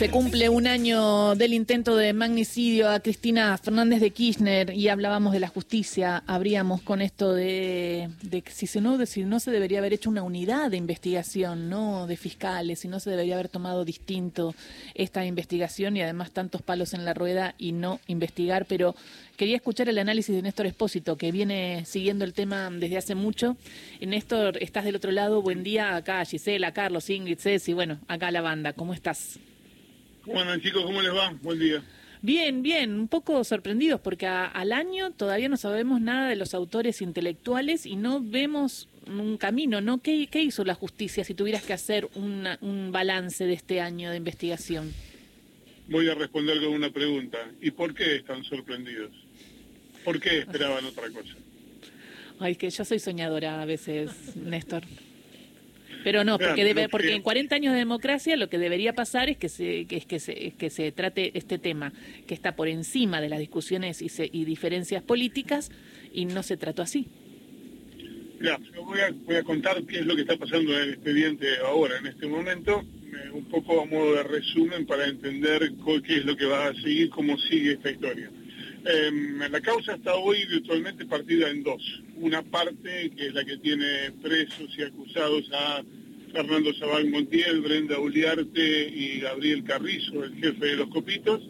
Se cumple un año del intento de magnicidio a Cristina Fernández de Kirchner y hablábamos de la justicia. Habríamos con esto de, que si, se no, de si no se debería haber hecho una unidad de investigación, no de fiscales, si no se debería haber tomado distinto esta investigación y además tantos palos en la rueda y no investigar. Pero quería escuchar el análisis de Néstor Espósito, que viene siguiendo el tema desde hace mucho. Néstor, estás del otro lado. Buen día acá, Gisela, Carlos, Ingrid, Ceci, bueno, acá la banda. ¿Cómo estás? ¿Cómo andan chicos? ¿Cómo les va? Buen día. Bien, bien, un poco sorprendidos porque al año todavía no sabemos nada de los autores intelectuales y no vemos un camino, ¿no? ¿Qué, hizo la justicia si tuvieras que hacer un balance de este año de investigación? Voy a responder con una pregunta. ¿Y por qué están sorprendidos? ¿Por qué esperaban otra cosa? Ay, que yo soy soñadora a veces, Néstor. Pero no, porque debe, porque en 40 años de democracia lo que debería pasar es que se, que, es que se, que se trate este tema que está por encima de las discusiones y, y diferencias políticas y no se trató así. Ya, yo voy a, voy a contar qué es lo que está pasando en el expediente ahora, en este momento, eh, un poco a modo de resumen para entender qué es lo que va a seguir, cómo sigue esta historia. Em, la causa está hoy virtualmente partida en dos. Una parte, que es la que tiene presos y acusados a Fernando Sabán Montiel, Brenda Uliarte y Gabriel Carrizo, el jefe de los copitos,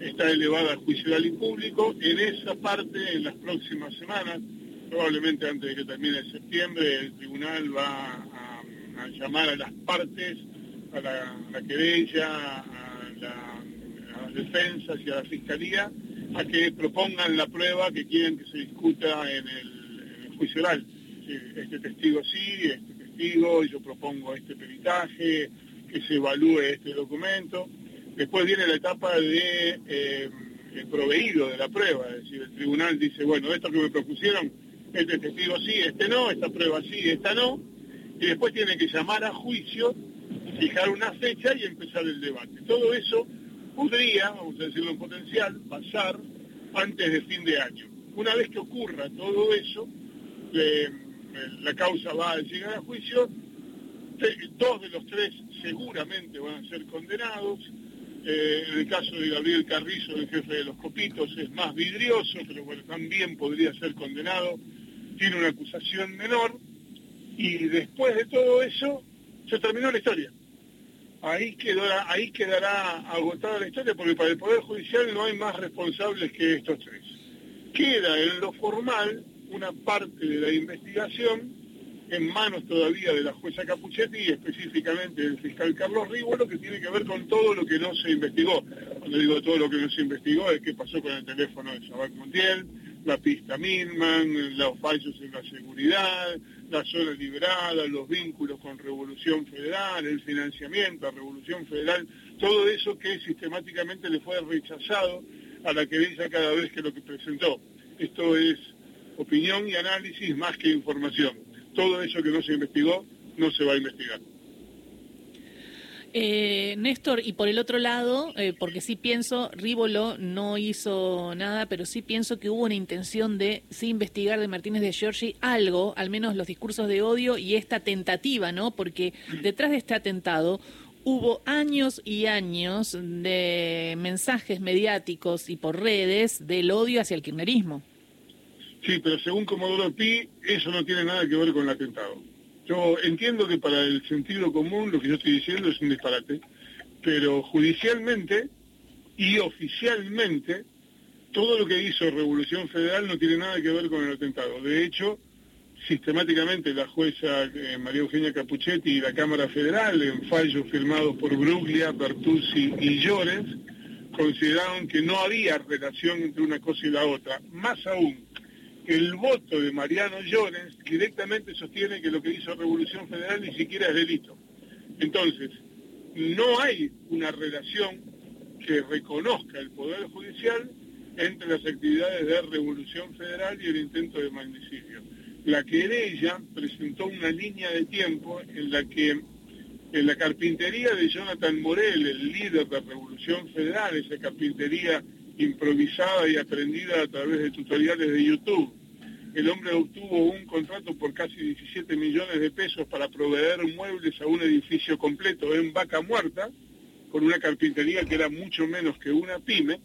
está elevada a juicio oral y. En esa parte, en las próximas semanas, probablemente antes de que termine septiembre, el tribunal va a, llamar a las partes, a la, querella, a, a las defensas y a la fiscalía, a que propongan la prueba que quieren que se discuta en el, juicio oral. Este testigo sí, este testigo, yo propongo este peritaje, que se evalúe este documento. Después viene la etapa de eh, proveído de la prueba, es decir, el tribunal dice, bueno, esto que me propusieron, este testigo sí, este no, esta prueba sí, esta no, y después tiene que llamar a juicio, fijar una fecha y empezar el debate. Todo eso podría, vamos a decirlo en potencial, pasar antes de fin de año. Una vez que ocurra todo eso, eh, la causa va a llegar a juicio, dos de los tres seguramente van a ser condenados. Eh, en el caso de Gabriel Carrizo, el jefe de los copitos, es más vidrioso, pero bueno, también podría ser condenado. Tiene una acusación menor. Y después de todo eso, se terminó la historia ahí quedará, ahí quedará agotada la historia porque para el Poder Judicial no hay más responsables que estos tres. Queda en lo formal una parte de la investigación en manos todavía de la jueza Capuchetti y específicamente del fiscal Carlos Rígolo, que tiene que ver con todo lo que no se investigó. Cuando digo todo lo que no se investigó es qué pasó con el teléfono de Sabac Montiel, la pista Milman, los fallos en la seguridad, la zona liberada, los vínculos con Revolución Federal, el financiamiento a Revolución Federal, todo eso que sistemáticamente le fue rechazado a la querella cada vez que lo que presentó. Esto es opinión y análisis más que información. Todo eso que no se investigó no se va a investigar. Eh, Néstor, y por el otro lado, eh, porque sí pienso, Rívolo no hizo nada, pero sí pienso que hubo una intención de sí investigar de Martínez de Giorgi algo, al menos los discursos de odio y esta tentativa, ¿no? Porque detrás de este atentado hubo años y años de mensajes mediáticos y por redes del odio hacia el kirchnerismo. Sí, pero según Comodoro Pi, eso no tiene nada que ver con el atentado. Yo entiendo que para el sentido común lo que yo estoy diciendo es un disparate, pero judicialmente y oficialmente todo lo que hizo Revolución Federal no tiene nada que ver con el atentado. De hecho, sistemáticamente la jueza eh, María Eugenia Capuchetti y la Cámara Federal, en fallos firmados por Bruglia, Bertuzzi y Llores, consideraron que no había relación entre una cosa y la otra. Más aún, el voto de Mariano Llores directamente sostiene que lo que hizo Revolución Federal ni siquiera es delito. Entonces, no hay una relación que reconozca el Poder Judicial entre las actividades de Revolución Federal y el intento de magnicidio. La querella presentó una línea de tiempo en la que en la carpintería de Jonathan Morel, el líder de Revolución Federal, esa carpintería improvisada y aprendida a través de tutoriales de YouTube. El hombre obtuvo un contrato por casi 17 millones de pesos para proveer muebles a un edificio completo en Vaca Muerta, con una carpintería que era mucho menos que una pyme,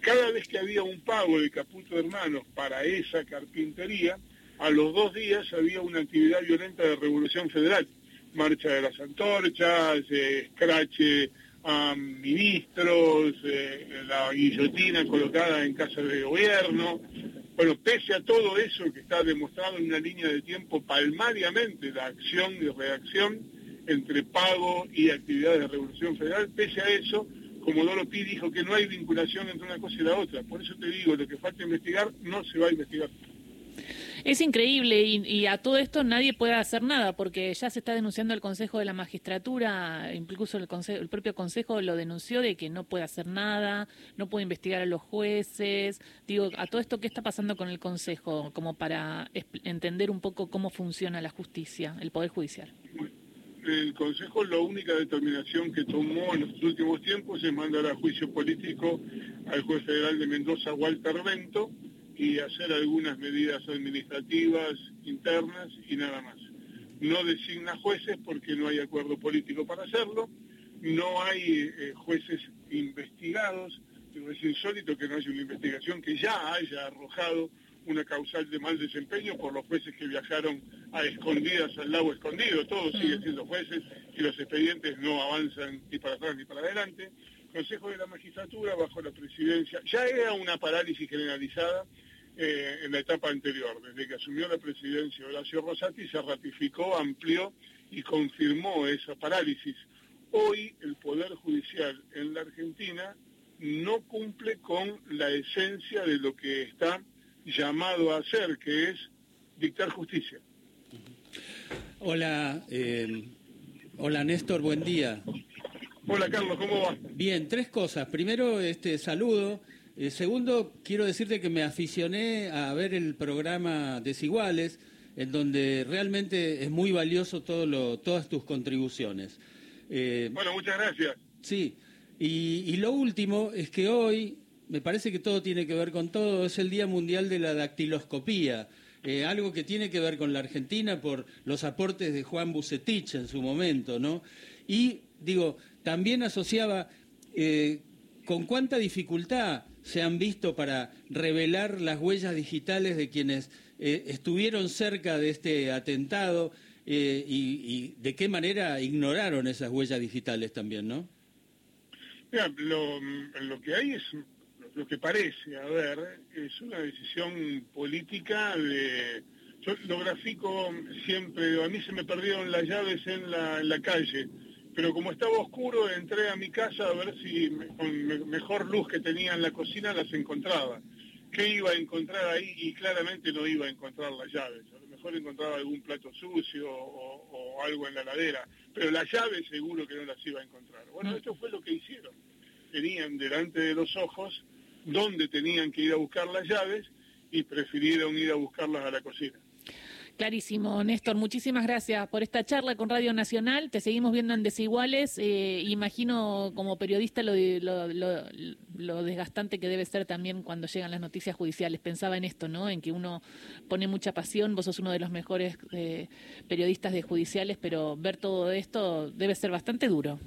cada vez que había un pago de Caputo Hermanos para esa carpintería, a los dos días había una actividad violenta de Revolución Federal, marcha de las antorchas, escrache a ministros, eh, la guillotina colocada en casa de gobierno. Bueno, pese a todo eso que está demostrado en una línea de tiempo palmariamente, la acción y reacción entre pago y actividades de Revolución Federal, pese a eso, Comodoro Pi dijo que no hay vinculación entre una cosa y la otra. Por eso te digo, lo que falta investigar no se va a investigar. Es increíble y, a todo esto nadie puede hacer nada porque ya se está denunciando el Consejo de la Magistratura, incluso el, el propio Consejo lo denunció de que no puede hacer nada, no puede investigar a los jueces. Digo, a todo esto, ¿qué está pasando con el Consejo? Como para entender un poco cómo funciona la justicia, el Poder Judicial. El Consejo la única determinación que tomó en los últimos tiempos es mandar a juicio político al juez federal de Mendoza, Walter Bento, y hacer algunas medidas administrativas internas y nada más. No designa jueces porque no hay acuerdo político para hacerlo, no hay eh, jueces investigados, es insólito que no haya una investigación que ya haya arrojado una causal de mal desempeño por los jueces que viajaron a escondidas al lago escondido, todos siguen siendo jueces y los expedientes no avanzan ni para atrás ni para adelante. Consejo de la Magistratura bajo la presidencia, ya era una parálisis generalizada eh, en la etapa anterior. Desde que asumió la presidencia Horacio Rosati se ratificó, amplió y confirmó esa parálisis. Hoy el Poder Judicial en la Argentina no cumple con la esencia de lo que está llamado a hacer, que es dictar justicia. Hola, eh, hola Néstor, buen día. Hola Carlos, ¿cómo va? Bien, tres cosas. Primero, este saludo eh, segundo, quiero decirte que me aficioné a ver el programa Desiguales, en donde realmente es muy valioso todo lo, todas tus contribuciones. Eh, bueno, muchas gracias. Sí, y, lo último es que hoy, me parece que todo tiene que ver con todo, es el Día Mundial de la Dactiloscopía. Eh, algo que tiene que ver con la Argentina por los aportes de Juan Bucetich en su momento, ¿no? Y digo, también asociaba con cuánta dificultad se han visto para revelar las huellas digitales de quienes eh, estuvieron cerca de este atentado eh, y, de qué manera ignoraron esas huellas digitales también, ¿no? Mira, lo, que hay es, lo que parece, a ver, es una decisión política de... Yo lo grafico siempre, a mí se me perdieron las llaves en la, en la calle pero como estaba oscuro entré a mi casa a ver si con mejor luz que tenía en la cocina las encontraba. ¿Qué iba a encontrar ahí? Y claramente no iba a encontrar las llaves. A lo mejor encontraba algún plato sucio o, algo en la ladera, pero las llaves seguro que no las iba a encontrar. Bueno, mm. esto fue lo que hicieron. Tenían delante de los ojos dónde tenían que ir a buscar las llaves y prefirieron ir a buscarlas a la cocina. Clarísimo, Néstor. Muchísimas gracias por esta charla con Radio Nacional. Te seguimos viendo en Desiguales. Eh, imagino como periodista lo, lo, desgastante que debe ser también cuando llegan las noticias judiciales. Pensaba en esto, ¿no? En que uno pone mucha pasión. Vos sos uno de los mejores eh, periodistas de judiciales, pero ver todo esto debe ser bastante duro.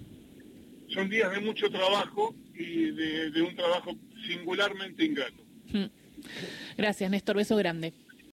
Son días de mucho trabajo y de, un trabajo singularmente ingrato. Mm. Gracias, Néstor. Beso grande.